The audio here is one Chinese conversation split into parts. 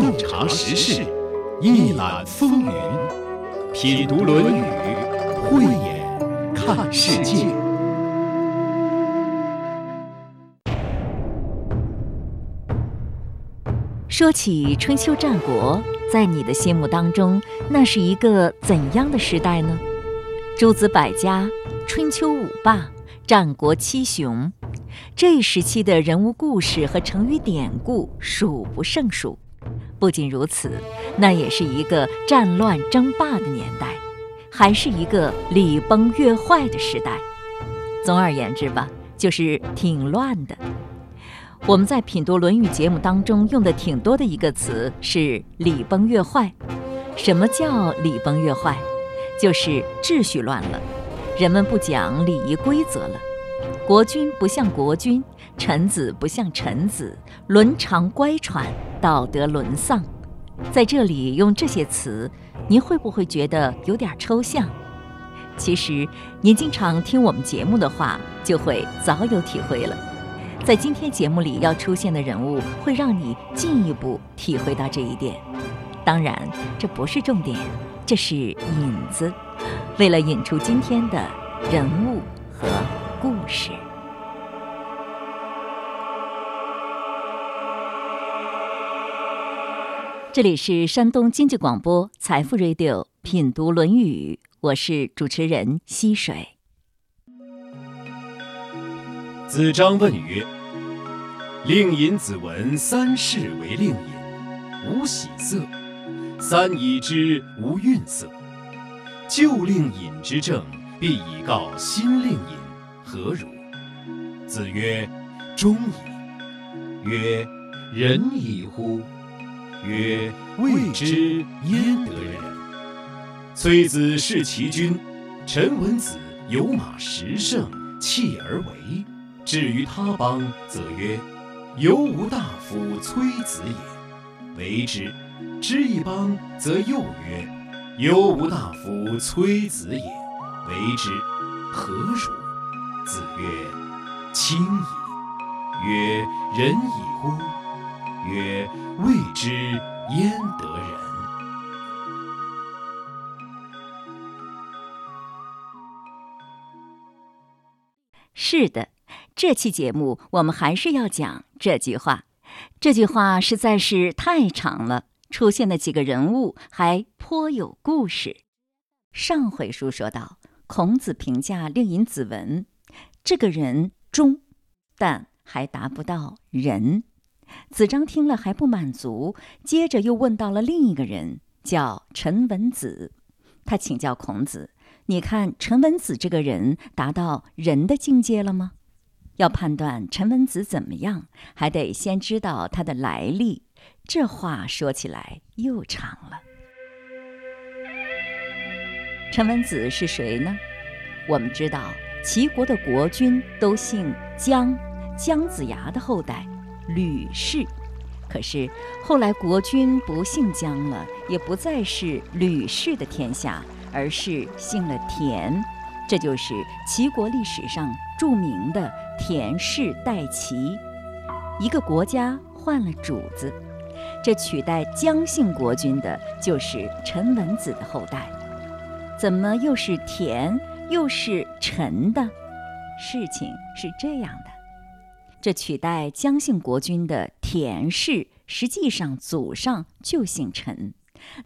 洞察时事，一览风云，品读《论语》，慧眼看世界。说起春秋战国，在你的心目当中，那是一个怎样的时代呢？诸子百家，春秋五霸，战国七雄，这一时期的人物故事和成语典故数不胜数。不仅如此，那也是一个战乱争霸的年代，还是一个礼崩乐坏的时代。总而言之吧，就是挺乱的。我们在品读《论语》节目当中用的挺多的一个词是“礼崩乐坏”。什么叫礼崩乐坏？就是秩序乱了，人们不讲礼仪规则了，国君不像国君，臣子不像臣子，伦常乖舛，道德沦丧。在这里用这些词，您会不会觉得有点抽象？其实，您经常听我们节目的话，就会早有体会了。在今天节目里要出现的人物，会让你进一步体会到这一点。当然，这不是重点，这是引子，为了引出今天的人物和事。这里是山东经济广播财富 Radio 品读《论语》，我是主持人溪水。子张问曰：“令尹子闻三世为令尹，无喜色；三已之，无愠色。旧令尹之政，必以告新令尹，何如？”子曰：“忠矣。”曰：“仁矣乎？”曰：“未之焉得仁？”崔子弑其君，陈文子有马十乘，弃而为。至于他邦，则曰：“犹吾大夫崔子也，为之。”之一邦，则又曰：“犹吾大夫崔子也，为之。”何如？子曰：“亲矣。”曰：“仁矣乎？”曰：“未之焉得仁？”是的，这期节目我们还是要讲这句话。这句话实在是太长了，出现的几个人物还颇有故事。上回书说到，孔子评价令尹子文，这个人忠，但还达不到仁。子张听了还不满足，接着又问到了另一个人，叫陈文子。他请教孔子：“你看陈文子这个人达到仁的境界了吗？”要判断陈文子怎么样，还得先知道他的来历。这话说起来又长了。陈文子是谁呢？我们知道，齐国的国君都姓姜，姜子牙的后代。吕氏，可是后来国君不姓姜了，也不再是吕氏的天下，而是姓了田，这就是齐国历史上著名的田氏代齐。一个国家换了主子，这取代姜姓国君的就是陈文子的后代。怎么又是田又是陈的？事情是这样的。这取代姜姓国君的田氏，实际上祖上就姓陈，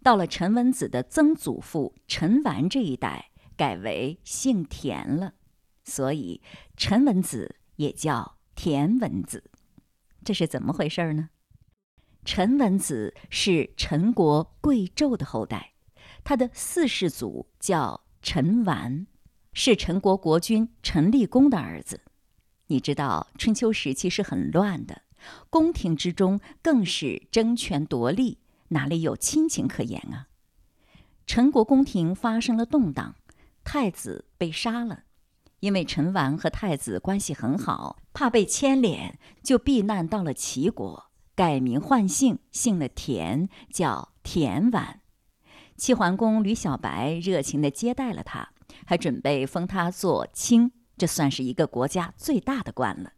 到了陈文子的曾祖父陈完这一代，改为姓田了，所以陈文子也叫田文子。这是怎么回事呢？陈文子是陈国贵胄的后代，他的四世祖叫陈完，是陈国国君陈立公的儿子。你知道春秋时期是很乱的，宫廷之中更是争权夺利，哪里有亲情可言啊？陈国宫廷发生了动荡，太子被杀了。因为陈完和太子关系很好，怕被牵连，就避难到了齐国，改名换姓，姓了田，叫田完。齐桓公吕小白热情地接待了他，还准备封他做卿。这算是一个国家最大的官了。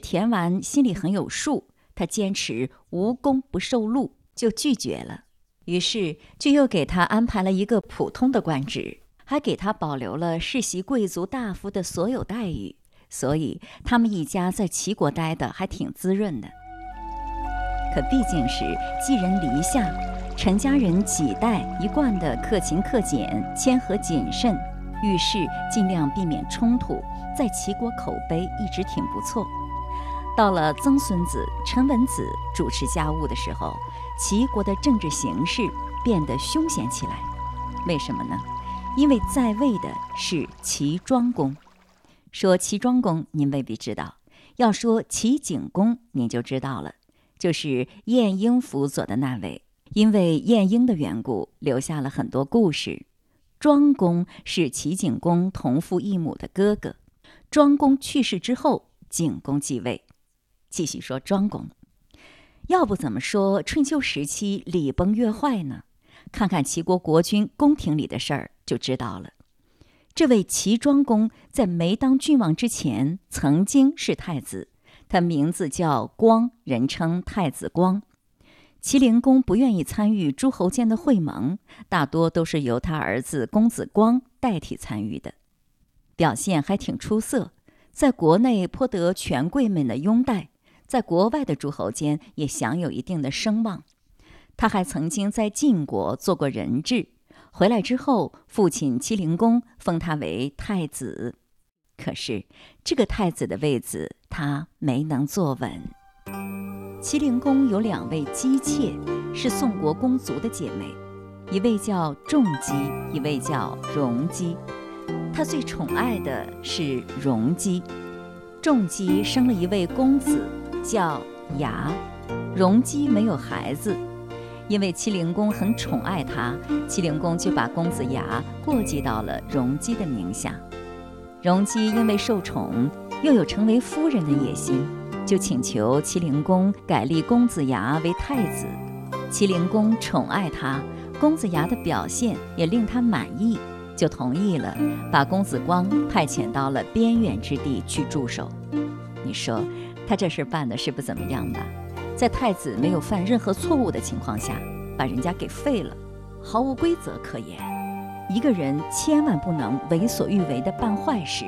田完心里很有数，他坚持无功不受禄，就拒绝了。于是就又给他安排了一个普通的官职，还给他保留了世袭贵族大夫的所有待遇。所以他们一家在齐国待的还挺滋润的。可毕竟是寄人篱下，陈家人几代一贯的克勤克俭、谦和谨慎，遇事尽量避免冲突，在齐国口碑一直挺不错。到了曾孙子陈文子主持家务的时候，齐国的政治形势变得凶险起来。为什么呢？因为在位的是齐庄公。说齐庄公，您未必知道；要说齐景公，您就知道了，就是晏婴辅佐的那位。因为晏婴的缘故，留下了很多故事。庄公是齐景公同父异母的哥哥。庄公去世之后，景公继位。继续说庄公，要不怎么说春秋时期礼崩乐坏呢？看看齐国国君宫廷里的事儿就知道了。这位齐庄公在没当郡王之前，曾经是太子，他名字叫光，人称太子光。齐灵公不愿意参与诸侯间的会盟，大多都是由他儿子公子光代替参与的，表现还挺出色，在国内颇得权贵们的拥戴，在国外的诸侯间也享有一定的声望。他还曾经在晋国做过人质。回来之后，父亲齐灵公封他为太子，可是这个太子的位子他没能坐稳。齐灵公有两位姬妾，是宋国公族的姐妹，一位叫仲姬，一位叫荣姬。他最宠爱的是荣姬。仲姬生了一位公子，叫牙。荣姬没有孩子。因为齐灵公很宠爱他，齐灵公就把公子牙过继到了荣姬的名下。荣姬因为受宠，又有成为夫人的野心，就请求齐灵公改立公子牙为太子。齐灵公宠爱他，公子牙的表现也令他满意，就同意了，把公子光派遣到了边远之地去驻守。你说他这事办的是不怎么样吧？在太子没有犯任何错误的情况下，把人家给废了，毫无规则可言。一个人千万不能为所欲为的办坏事，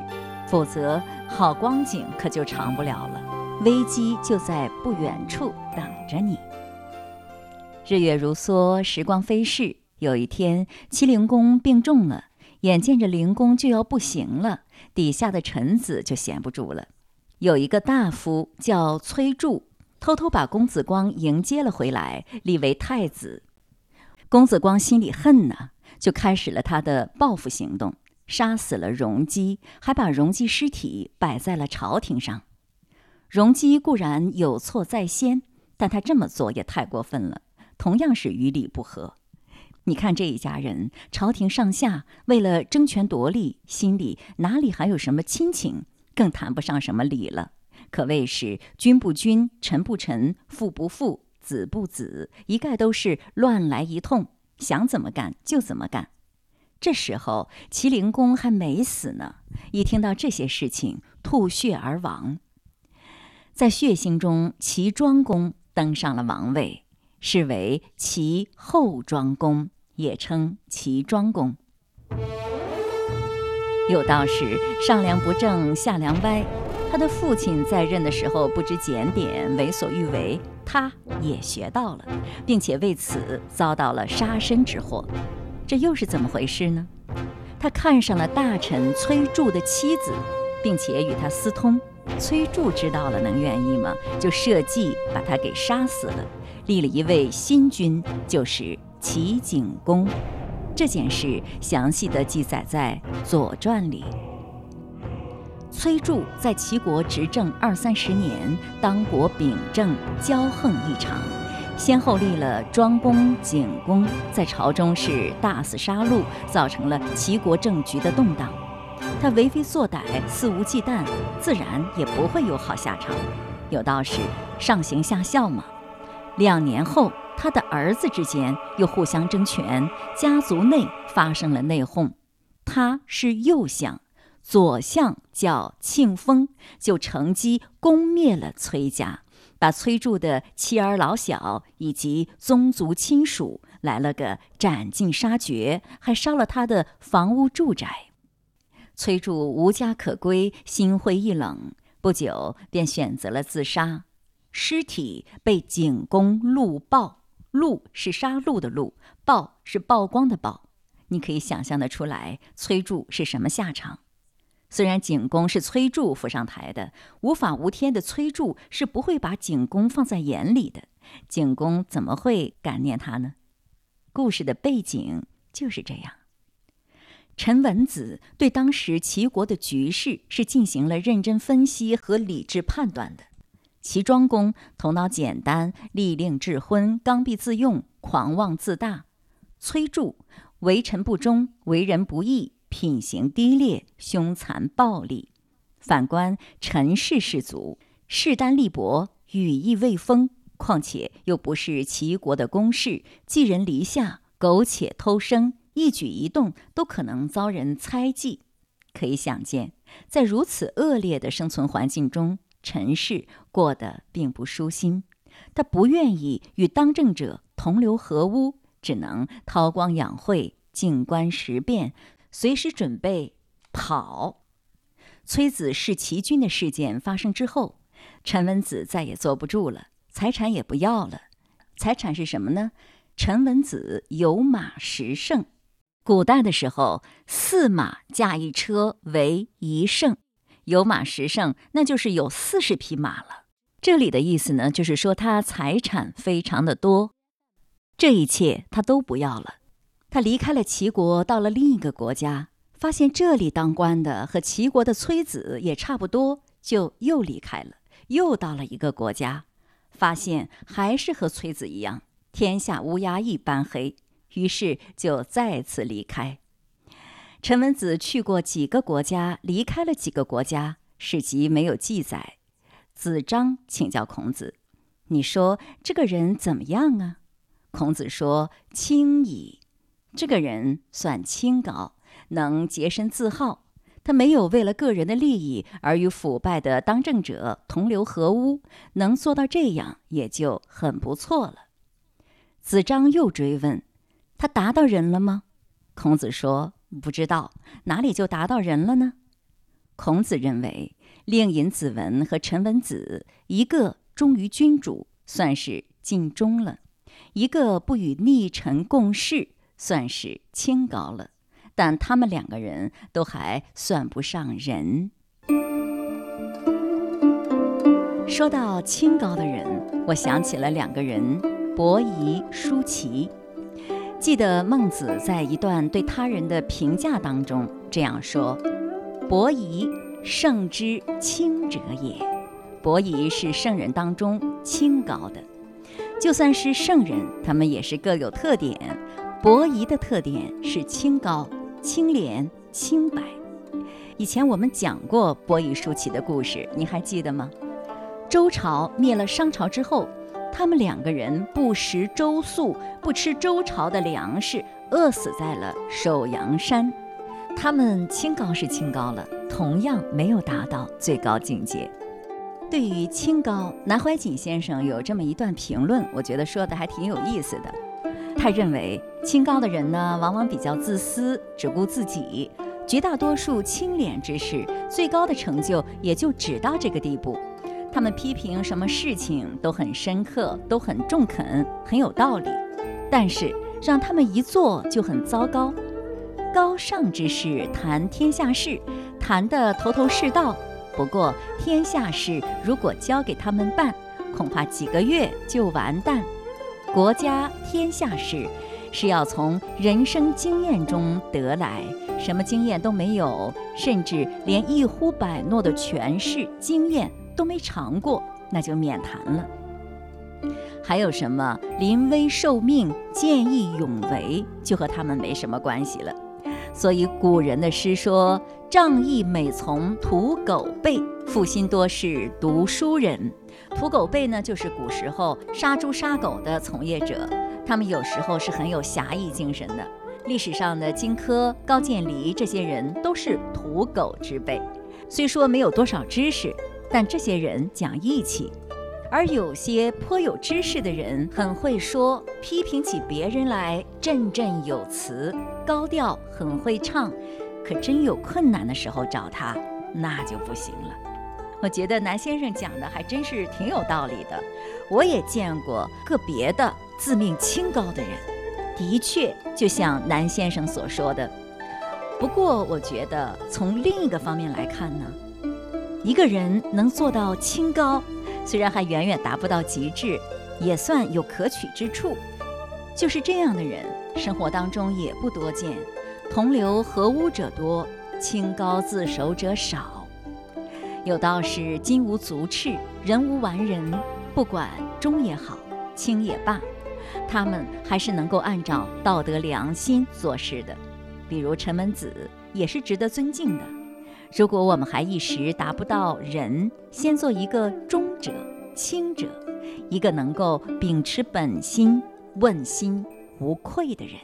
否则好光景可就长不了了，危机就在不远处等着你。日月如梭，时光飞逝。有一天，齐灵公病重了，眼见着灵公就要不行了，底下的臣子就闲不住了。有一个大夫叫崔杼。偷偷把公子光迎接了回来，立为太子。公子光心里恨呐，就开始了他的报复行动，杀死了荣姬，还把荣姬尸体摆在了朝廷上。荣姬固然有错在先，但他这么做也太过分了，同样是与理不合。你看这一家人，朝廷上下为了争权夺利，心里哪里还有什么亲情，更谈不上什么理了。可谓是君不君，臣不臣，父不父，子不子，一概都是乱来一通，想怎么干就怎么干。这时候齐灵公还没死呢，一听到这些事情，吐血而亡。在血腥中，齐庄公登上了王位，是为齐后庄公，也称齐庄公。有道是上梁不正下梁歪。他的父亲在任的时候不知检点，为所欲为，他也学到了，并且为此遭到了杀身之祸。这又是怎么回事呢？他看上了大臣崔杼的妻子，并且与他私通。崔杼知道了，能愿意吗？就设计把他给杀死了，立了一位新君，就是齐景公。这件事详细的记载在《左传》里。崔杼在齐国执政二三十年，当国秉政，骄横异常，先后立了庄公、景公，在朝中是大肆杀戮，造成了齐国政局的动荡。他为非作歹，肆无忌惮，自然也不会有好下场。有道是上行下效嘛。两年后，他的儿子之间又互相争权，家族内发生了内讧。他是右相。左相叫庆丰，就乘机攻灭了崔家，把崔杼的妻儿老小以及宗族亲属来了个斩尽杀绝，还烧了他的房屋住宅。崔杼无家可归，心灰意冷，不久便选择了自杀。尸体被景公戮曝，戮是杀戮的戮，曝是曝光的曝。你可以想象得出来，崔杼是什么下场？虽然景公是崔杼扶上台的，无法无天的崔杼是不会把景公放在眼里的。景公怎么会感念他呢？故事的背景就是这样。陈文子对当时齐国的局势是进行了认真分析和理智判断的。齐庄公头脑简单，利令智昏，刚愎自用，狂妄自大；崔杼为臣不忠，为人不义。品行低劣，凶残暴戾。反观陈氏氏族，势单力薄，羽翼未丰，况且又不是齐国的公室，寄人篱下，苟且偷生，一举一动都可能遭人猜忌。可以想见，在如此恶劣的生存环境中，陈氏过得并不舒心。他不愿意与当政者同流合污，只能韬光养晦，静观时变。随时准备跑。崔子弑齐军的事件发生之后，陈文子再也坐不住了，财产也不要了。财产是什么呢？陈文子有马十乘。古代的时候，四马驾一车为一乘，有马十乘，那就是有四十匹马了。这里的意思呢，就是说他财产非常的多。这一切他都不要了。他离开了齐国，到了另一个国家，发现这里当官的和齐国的崔子也差不多，就又离开了，又到了一个国家，发现还是和崔子一样，天下乌鸦一般黑，于是就再次离开。陈文子去过几个国家，离开了几个国家，史籍没有记载。子张请教孔子：“你说这个人怎么样啊？”孔子说：“清矣。”这个人算清高，能洁身自好。他没有为了个人的利益而与腐败的当政者同流合污，能做到这样也就很不错了。子张又追问：“他达到人了吗？”孔子说：“不知道，哪里就达到人了呢？”孔子认为，令尹子文和陈文子，一个忠于君主，算是尽忠了；一个不与逆臣共事。算是清高了，但他们两个人都还算不上人。说到清高的人，我想起了两个人：伯夷、叔齐。记得孟子在一段对他人的评价当中这样说：“伯夷，圣之清者也。”伯夷是圣人当中清高的，就算是圣人，他们也是各有特点。伯夷的特点是清高、清廉、清白。以前我们讲过伯夷叔齐的故事，你还记得吗？周朝灭了商朝之后，他们两个人不食周粟，不吃周朝的粮食，饿死在了首阳山。他们清高是清高了，同样没有达到最高境界。对于清高，南怀瑾先生有这么一段评论，我觉得说的还挺有意思的。他认为清高的人呢，往往比较自私，只顾自己；绝大多数清廉之士，最高的成就也就只到这个地步。他们批评什么事情都很深刻，都很中肯，很有道理。但是让他们一做就很糟糕。高尚之士谈天下事，谈得头头是道。不过天下事如果交给他们办，恐怕几个月就完蛋。国家天下事，是要从人生经验中得来。什么经验都没有，甚至连一呼百诺的权势经验都没尝过，那就免谈了。还有什么临危受命、见义勇为，就和他们没什么关系了。所以古人的诗说：“仗义每从屠狗辈，负心多是读书人。”屠狗辈呢，就是古时候杀猪杀狗的从业者，他们有时候是很有侠义精神的。历史上的荆轲、高渐离这些人都是屠狗之辈，虽说没有多少知识，但这些人讲义气。而有些颇有知识的人很会说，批评起别人来振振有词，高调，很会唱。可真有困难的时候找他，那就不行了。我觉得南先生讲的还真是挺有道理的。我也见过个别的自命清高的人，的确就像南先生所说的。不过，我觉得从另一个方面来看呢，一个人能做到清高，虽然还远远达不到极致，也算有可取之处。就是这样的人，生活当中也不多见。同流合污者多，清高自守者少。有道是：金无足赤，人无完人。不管忠也好，清也罢，他们还是能够按照道德良心做事的。比如陈文子，也是值得尊敬的。如果我们还一时达不到仁，先做一个忠者、清者，一个能够秉持本心、问心无愧的人。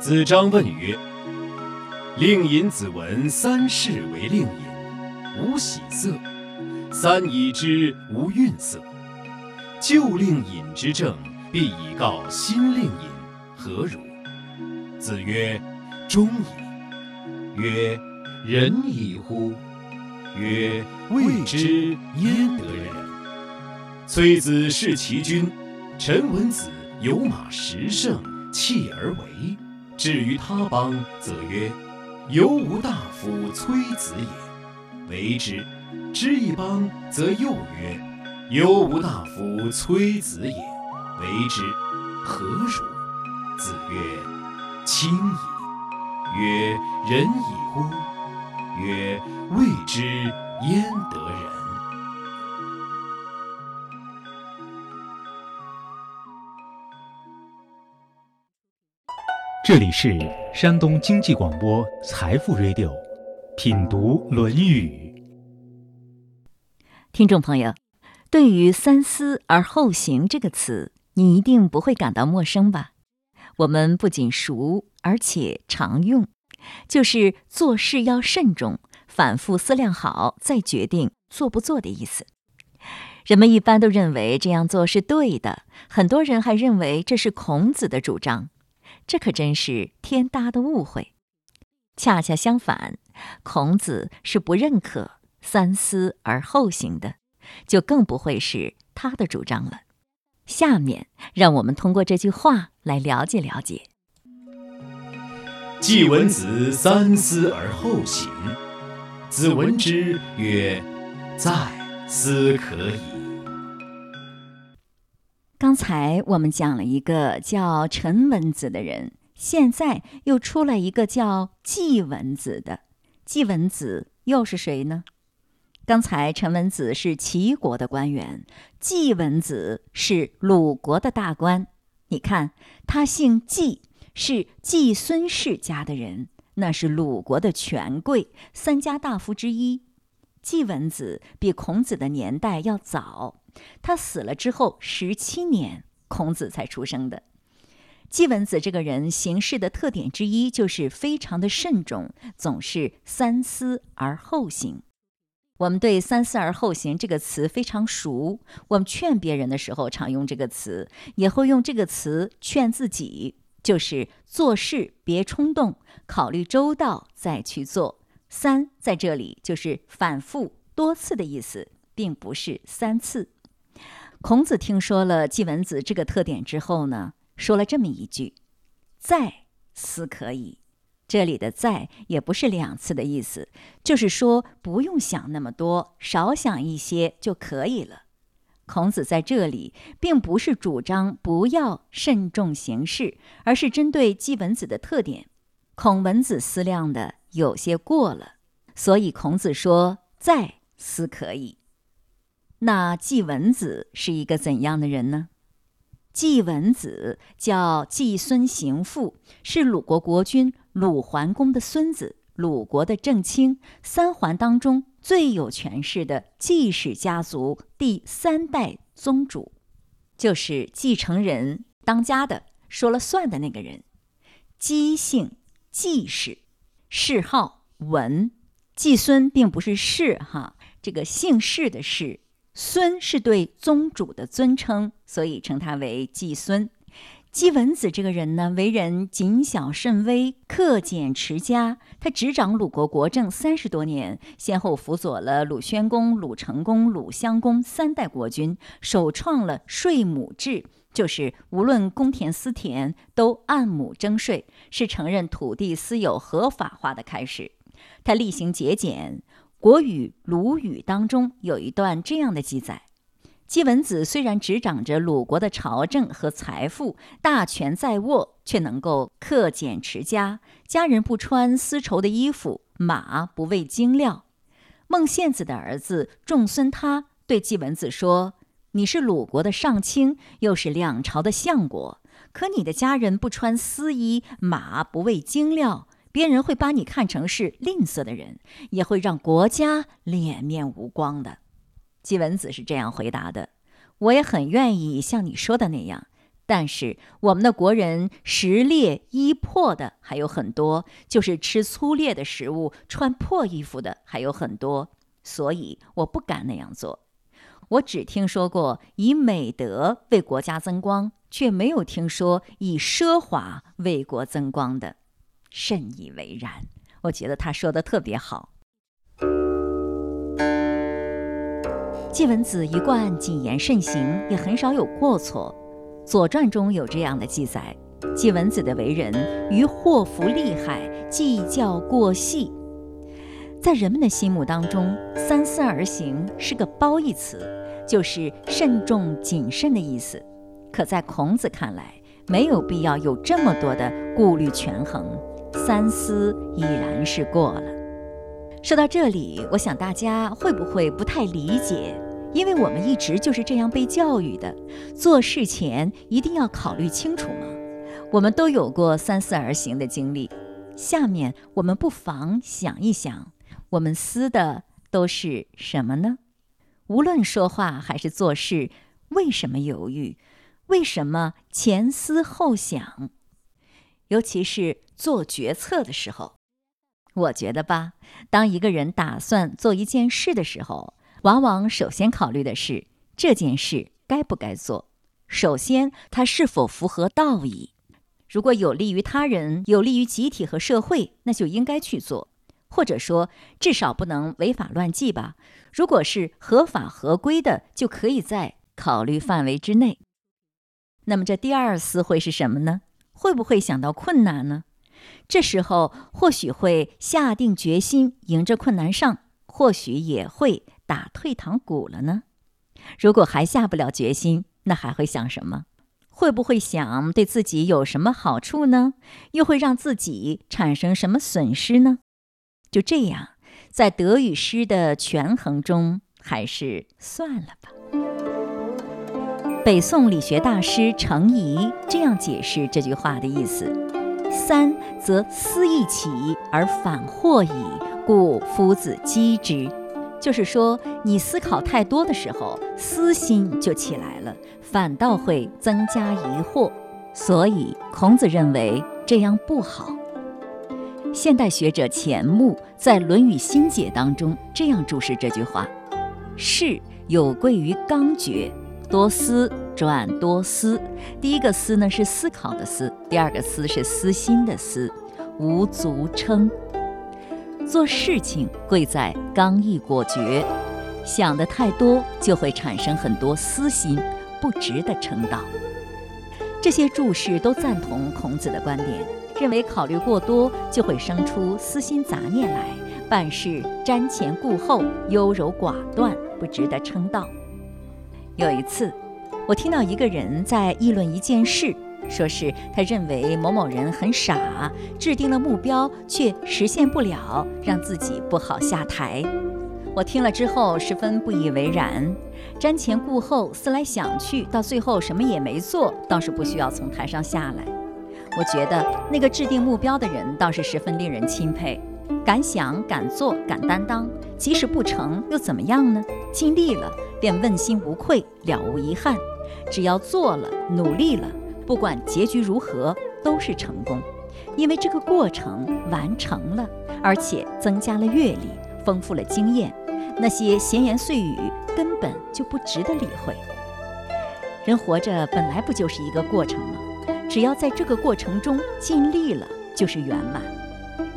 子张问曰：“令尹子闻三世为令尹，无喜色；三已之，无愠色。旧令尹之政，必以告新令尹，何如？”子曰：“忠矣。”曰：“仁矣乎？”曰：“未之焉得仁？”崔子弑其君，陈文子有马十乘，弃而为。至于他邦，则曰：“犹无大夫崔子也，为之；之一邦，则又曰：‘犹无大夫崔子也，为之。’何如？”子曰：“亲矣。”曰：“仁矣乎？”曰：“未之焉得仁？”这里是山东经济广播《财富 Radio》，品读《论语》。听众朋友，对于“三思而后行”这个词，你一定不会感到陌生吧？我们不仅熟，而且常用，就是做事要慎重，反复思量好再决定做不做的意思。人们一般都认为这样做是对的，很多人还认为这是孔子的主张。这可真是天大的误会。恰恰相反，孔子是不认可“三思而后行”的，就更不会是他的主张了。下面让我们通过这句话来了解了解。季文子三思而后行，子闻之曰：“在，思可矣。”刚才我们讲了一个叫陈文子的人，现在又出来一个叫季文子的。季文子又是谁呢？刚才陈文子是齐国的官员，季文子是鲁国的大官。你看，他姓季，是季孙氏家的人，那是鲁国的权贵，三家大夫之一。季文子比孔子的年代要早。他死了之后十七年，孔子才出生的。季文子这个人行事的特点之一就是非常的慎重，总是三思而后行。我们对“三思而后行”这个词非常熟，我们劝别人的时候常用这个词，也会用这个词劝自己，就是做事别冲动，考虑周到再去做。三在这里就是反复多次的意思，并不是三次。孔子听说了季文子这个特点之后呢，说了这么一句：“再思可以。”这里的“再”也不是两次的意思，就是说不用想那么多，少想一些就可以了。孔子在这里并不是主张不要慎重行事，而是针对季文子的特点，孔文子思量的有些过了，所以孔子说：“再思可以。”那季文子是一个怎样的人呢？季文子叫季孙行父，是鲁国国君鲁桓公的孙子，鲁国的正卿，三桓当中最有权势的季氏家族第三代宗主，就是继承人当家的，说了算的那个人。姬姓季氏，谥号文。季孙并不是氏哈。这个姓氏的氏，孙是对宗主的尊称，所以称他为季孙。季文子这个人呢，为人谨小慎微、克俭持家。他执掌鲁国国政三十多年，先后辅佐了鲁宣公、鲁成公、鲁襄公三代国君，首创了税亩制，就是无论公田私田都按亩征税，是承认土地私有合法化的开始。他厉行节俭，《国语·鲁语》当中有一段这样的记载。季文子虽然执掌着鲁国的朝政和财富，大权在握，却能够克俭持家。家人不穿丝绸的衣服，马不喂精料。孟献子的儿子仲孙他对季文子说：“你是鲁国的上卿，又是两朝的相国，可你的家人不穿丝衣，马不喂精料，别人会把你看成是吝啬的人，也会让国家脸面无光的。”季文子是这样回答的：“我也很愿意像你说的那样，但是我们的国人食劣衣破的还有很多，就是吃粗劣的食物、穿破衣服的还有很多，所以我不敢那样做。我只听说过以美德为国家增光，却没有听说以奢华为国增光的，甚以为然。我觉得他说的特别好。”季文子一贯谨言慎行，也很少有过错。《左传》中有这样的记载：季文子的为人于祸福利害计较过细。在人们的心目当中，“三思而行”是个褒义词，就是慎重谨慎的意思。可在孔子看来，没有必要有这么多的顾虑权衡，三思已然是过了。说到这里，我想大家会不会不太理解？因为我们一直就是这样被教育的，做事前一定要考虑清楚吗。我们都有过三思而行的经历。下面我们不妨想一想，我们思的都是什么呢？无论说话还是做事，为什么犹豫？为什么前思后想？尤其是做决策的时候。我觉得吧，当一个人打算做一件事的时候，往往首先考虑的是这件事该不该做。首先，它是否符合道义？如果有利于他人、有利于集体和社会，那就应该去做，或者说至少不能违法乱纪吧。如果是合法合规的，就可以在考虑范围之内。那么，这第二思会是什么呢？会不会想到困难呢？这时候或许会下定决心迎着困难上，或许也会打退堂鼓了呢。如果还下不了决心，那还会想什么？会不会想对自己有什么好处呢？又会让自己产生什么损失呢？就这样，在得与失的权衡中，还是算了吧。北宋理学大师程颐这样解释这句话的意思。三则思易起而反祸矣，故夫子讥之。就是说，你思考太多的时候，私心就起来了，反倒会增加疑惑。所以孔子认为这样不好。现代学者钱穆在《论语心解》当中这样注释这句话：事有贵于刚决。多思转多思，第一个思呢是思考的思，第二个思是私心的思，无足称。做事情贵在刚毅果决，想的太多就会产生很多私心，不值得称道。这些注释都赞同孔子的观点，认为考虑过多就会生出私心杂念来，办事瞻前顾后，优柔寡断，不值得称道。有一次，我听到一个人在议论一件事，说是他认为某某人很傻，制定了目标却实现不了，让自己不好下台。我听了之后十分不以为然，瞻前顾后，思来想去，到最后什么也没做，倒是不需要从台上下来。我觉得那个制定目标的人倒是十分令人钦佩。敢想敢做敢担当，即使不成又怎么样呢？尽力了便问心无愧，了无遗憾。只要做了，努力了，不管结局如何，都是成功。因为这个过程完成了，而且增加了阅历，丰富了经验，那些闲言碎语根本就不值得理会。人活着本来不就是一个过程吗？只要在这个过程中尽力了，就是圆满。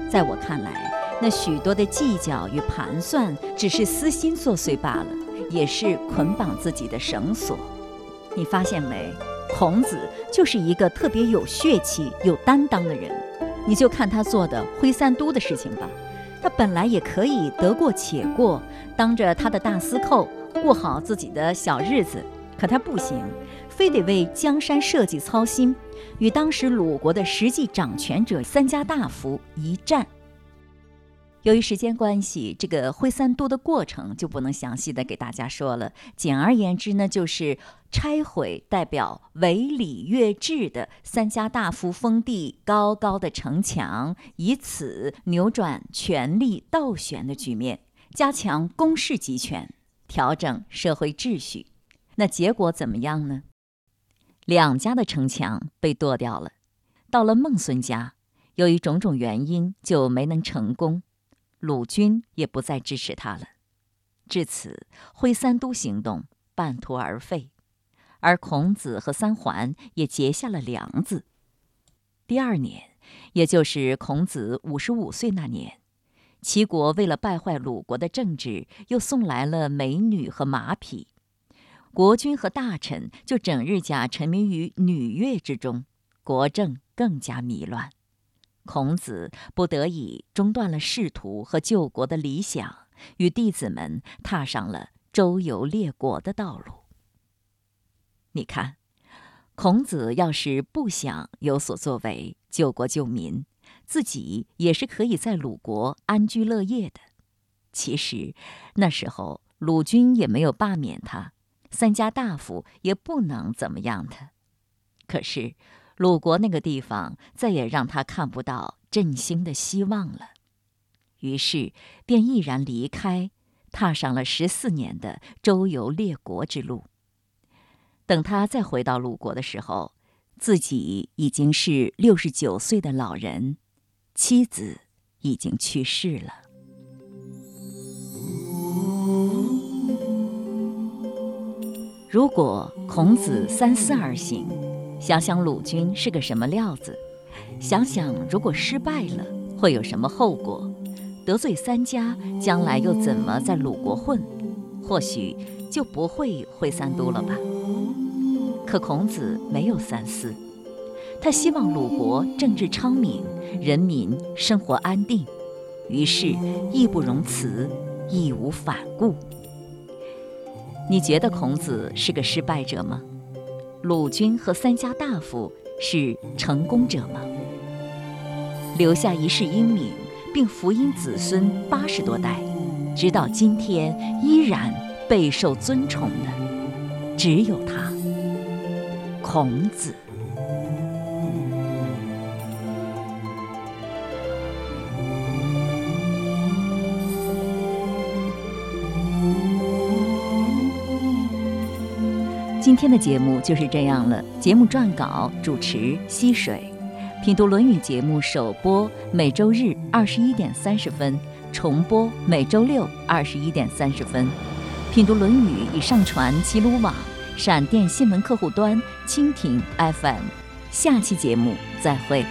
在我看来，那许多的计较与盘算，只是私心作祟罢了，也是捆绑自己的绳索。你发现没？孔子就是一个特别有血气、有担当的人。你就看他做的挥三都的事情吧。他本来也可以得过且过，当着他的大司寇过好自己的小日子，可他不行，非得为江山社稷操心，与当时鲁国的实际掌权者三家大夫一战。由于时间关系，这个挥三都的过程就不能详细的给大家说了。简而言之呢，就是拆毁代表违礼乐制的三家大夫封地高高的城墙，以此扭转权力倒悬的局面，加强公事集权，调整社会秩序。那结果怎么样呢？两家的城墙被剁掉了。到了孟孙家，由于种种原因，就没能成功。鲁军也不再支持他了，至此挥三都行动半途而废，而孔子和三桓也结下了梁子。第二年，也就是孔子五十五岁那年，齐国为了败坏鲁国的政治，又送来了美女和马匹，国君和大臣就整日假沉迷于女乐之中，国政更加迷乱。孔子不得已中断了仕途和救国的理想，与弟子们踏上了周游列国的道路。你看，孔子要是不想有所作为救国救民，自己也是可以在鲁国安居乐业的。其实那时候鲁军也没有罢免他，三家大夫也不能怎么样他。可是。鲁国那个地方再也让他看不到振兴的希望了，于是便毅然离开，踏上了十四年的周游列国之路。等他再回到鲁国的时候，自己已经是六十九岁的老人，妻子已经去世了。如果孔子三思而行。想想鲁军是个什么料子，想想如果失败了会有什么后果，得罪三家将来又怎么在鲁国混，或许就不会回三都了吧。可孔子没有三思，他希望鲁国政治昌明，人民生活安定，于是义不容辞，义无反顾。你觉得孔子是个失败者吗？鲁军和三家大夫是成功者吗？留下一世英名，并福音子孙八十多代，直到今天依然备受尊崇的，只有他——孔子。今天的节目就是这样了。节目撰稿、主持：溪水，品读《论语》节目首播每周日二十一点三十分，重播每周六二十一点三十分。品读《论语》已上传齐鲁网、闪电新闻客户端、蜻蜓 FM。下期节目再会。